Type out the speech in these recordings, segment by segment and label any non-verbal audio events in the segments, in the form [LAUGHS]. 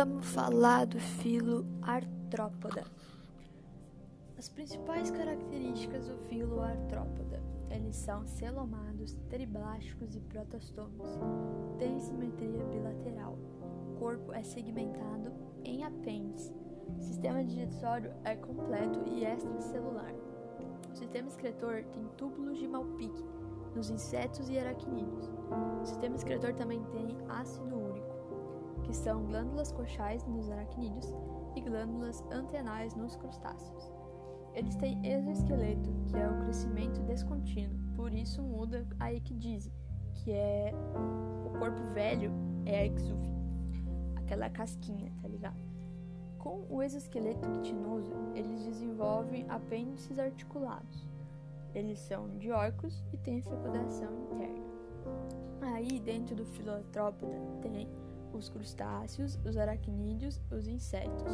Vamos falar do filo artrópoda. As principais características do filo artrópoda. Eles são celomados, triblásticos e protostomos. Tem simetria bilateral. O corpo é segmentado em apêndice. O sistema digestório é completo e extracelular. O sistema excretor tem túbulos de Malpique nos insetos e aracnídeos. O sistema excretor também tem ácido úrico, que são glândulas coxais nos aracnídeos e glândulas antenais nos crustáceos. Eles têm exoesqueleto, que é o crescimento descontínuo, por isso muda a equidise, que é o corpo velho é a exúvia, aquela casquinha, tá ligado? Com o exoesqueleto quitinoso, eles desenvolvem apêndices articulados. Eles são dioicos e têm fecundação interna. Aí, dentro do filotrópoda, tem os crustáceos, os aracnídeos, os insetos,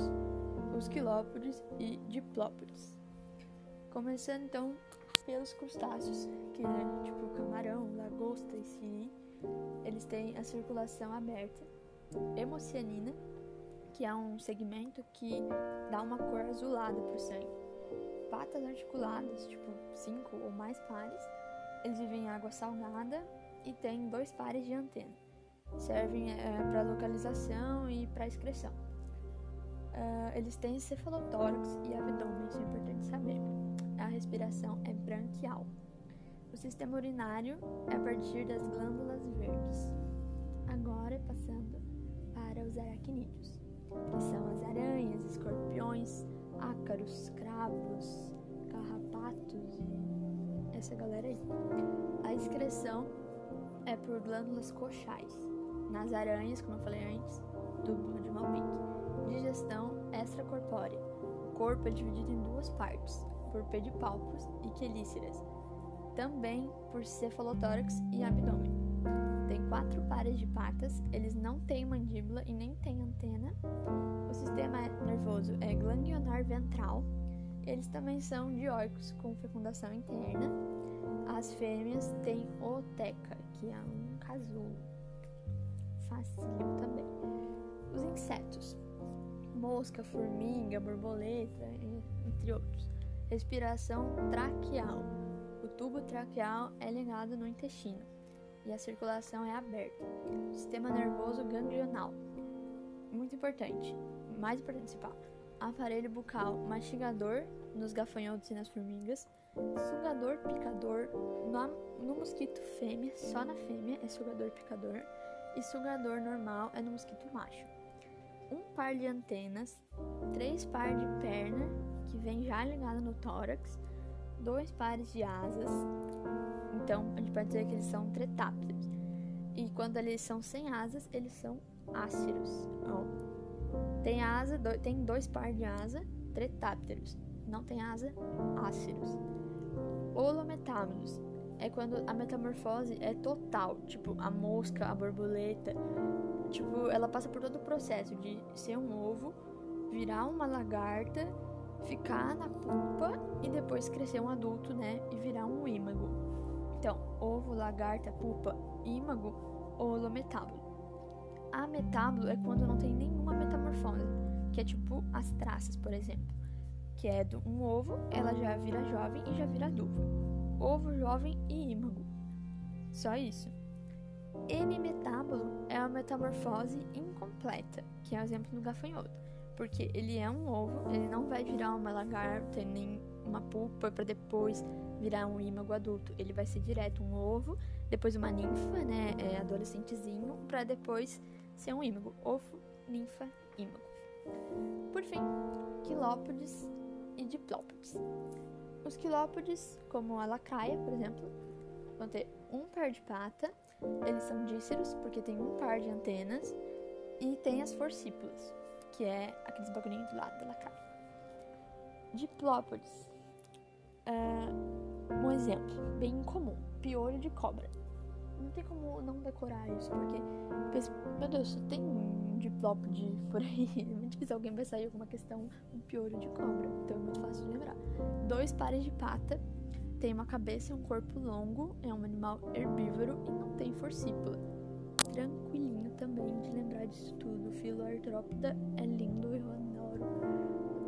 os quilópodes e diplópodes. Começando então pelos crustáceos, que é tipo camarão, lagosta e siri. Eles têm a circulação aberta, hemocianina, que é um segmento que dá uma cor azulada pro sangue. Patas articuladas, tipo cinco ou mais pares. Eles vivem em água salgada e têm dois pares de antena. Servem é, para localização e para excreção. Uh, eles têm cefalotórax e abdômen, isso é importante saber. A respiração é branquial. O sistema urinário é a partir das glândulas verdes. Agora passando para os aracnídeos, que são as aranhas, escorpiões, ácaros, cravos, carrapatos e essa galera aí. A excreção é por glândulas coxais. Nas aranhas, como eu falei antes, túbulo de Malpique. Digestão extracorpórea. O corpo é dividido em duas partes, por pedipalpos e quelíceras. Também por cefalotórax e abdômen. Tem quatro pares de patas, eles não têm mandíbula e nem têm antena. O sistema nervoso é ganglionar ventral. Eles também são dioicos com fecundação interna. As fêmeas têm ooteca, que é um casulo. Facílimo também. Os insetos: mosca, formiga, borboleta, entre outros. Respiração traqueal. O tubo traqueal é ligado no intestino e a circulação é aberta. Sistema nervoso ganglional. Muito importante, mais importante principal. Aparelho bucal mastigador nos gafanhotos e nas formigas. Sugador picador no, no mosquito fêmea, só na fêmea é sugador picador. E sugador normal é no mosquito macho. Um par de antenas, três par de perna, que vem já ligado no tórax, dois pares de asas, então, a gente pode dizer que eles são tretápteros. E quando eles são sem asas, eles são áciros. Ó. Tem asa, do, tem dois pares de asa, tretápteros. Não tem asa, áciros. Holometámeros é quando a metamorfose é total, tipo a mosca, a borboleta, tipo, ela passa por todo o processo de ser um ovo, virar uma lagarta, ficar na pupa e depois crescer um adulto, né, e virar um ímago. Então, ovo, lagarta, pupa, ímago holometábulo. Ametábulo é quando não tem nenhuma metamorfose, que é tipo as traças, por exemplo, que é do um ovo, ela já vira jovem e já vira adulto. Ovo, jovem e ímago. Só isso. Hemimetábulo é a metamorfose incompleta, que é o exemplo do gafanhoto, porque ele é um ovo, ele não vai virar uma lagarta nem uma pupa para depois virar um ímago adulto. Ele vai ser direto um ovo, depois uma ninfa, né, é, adolescentezinho, para depois ser um ímago. Ovo, ninfa, ímago. Por fim, quilópodes e diplópodes. Os quilópodes, como a lacraia, por exemplo, vão ter um par de pata, eles são díceros porque tem um par de antenas e tem as forcípulas, que é aqueles bagulhinhos do lado da lacraia. Diplópodes. Uh, um exemplo bem comum: piolho de cobra. Não tem como não decorar isso, porque meu Deus, só tem um diplópode [LAUGHS] por aí. Muito difícil alguém vai sair com uma questão, um piolho de cobra. Então é muito fácil de lembrar. Dois pares de pata, tem uma cabeça e um corpo longo, é um animal herbívoro e não tem forcípula. tranquilinho também de lembrar disso tudo. Filo artrópoda é lindo, eu adoro,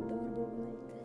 adoro borboleta.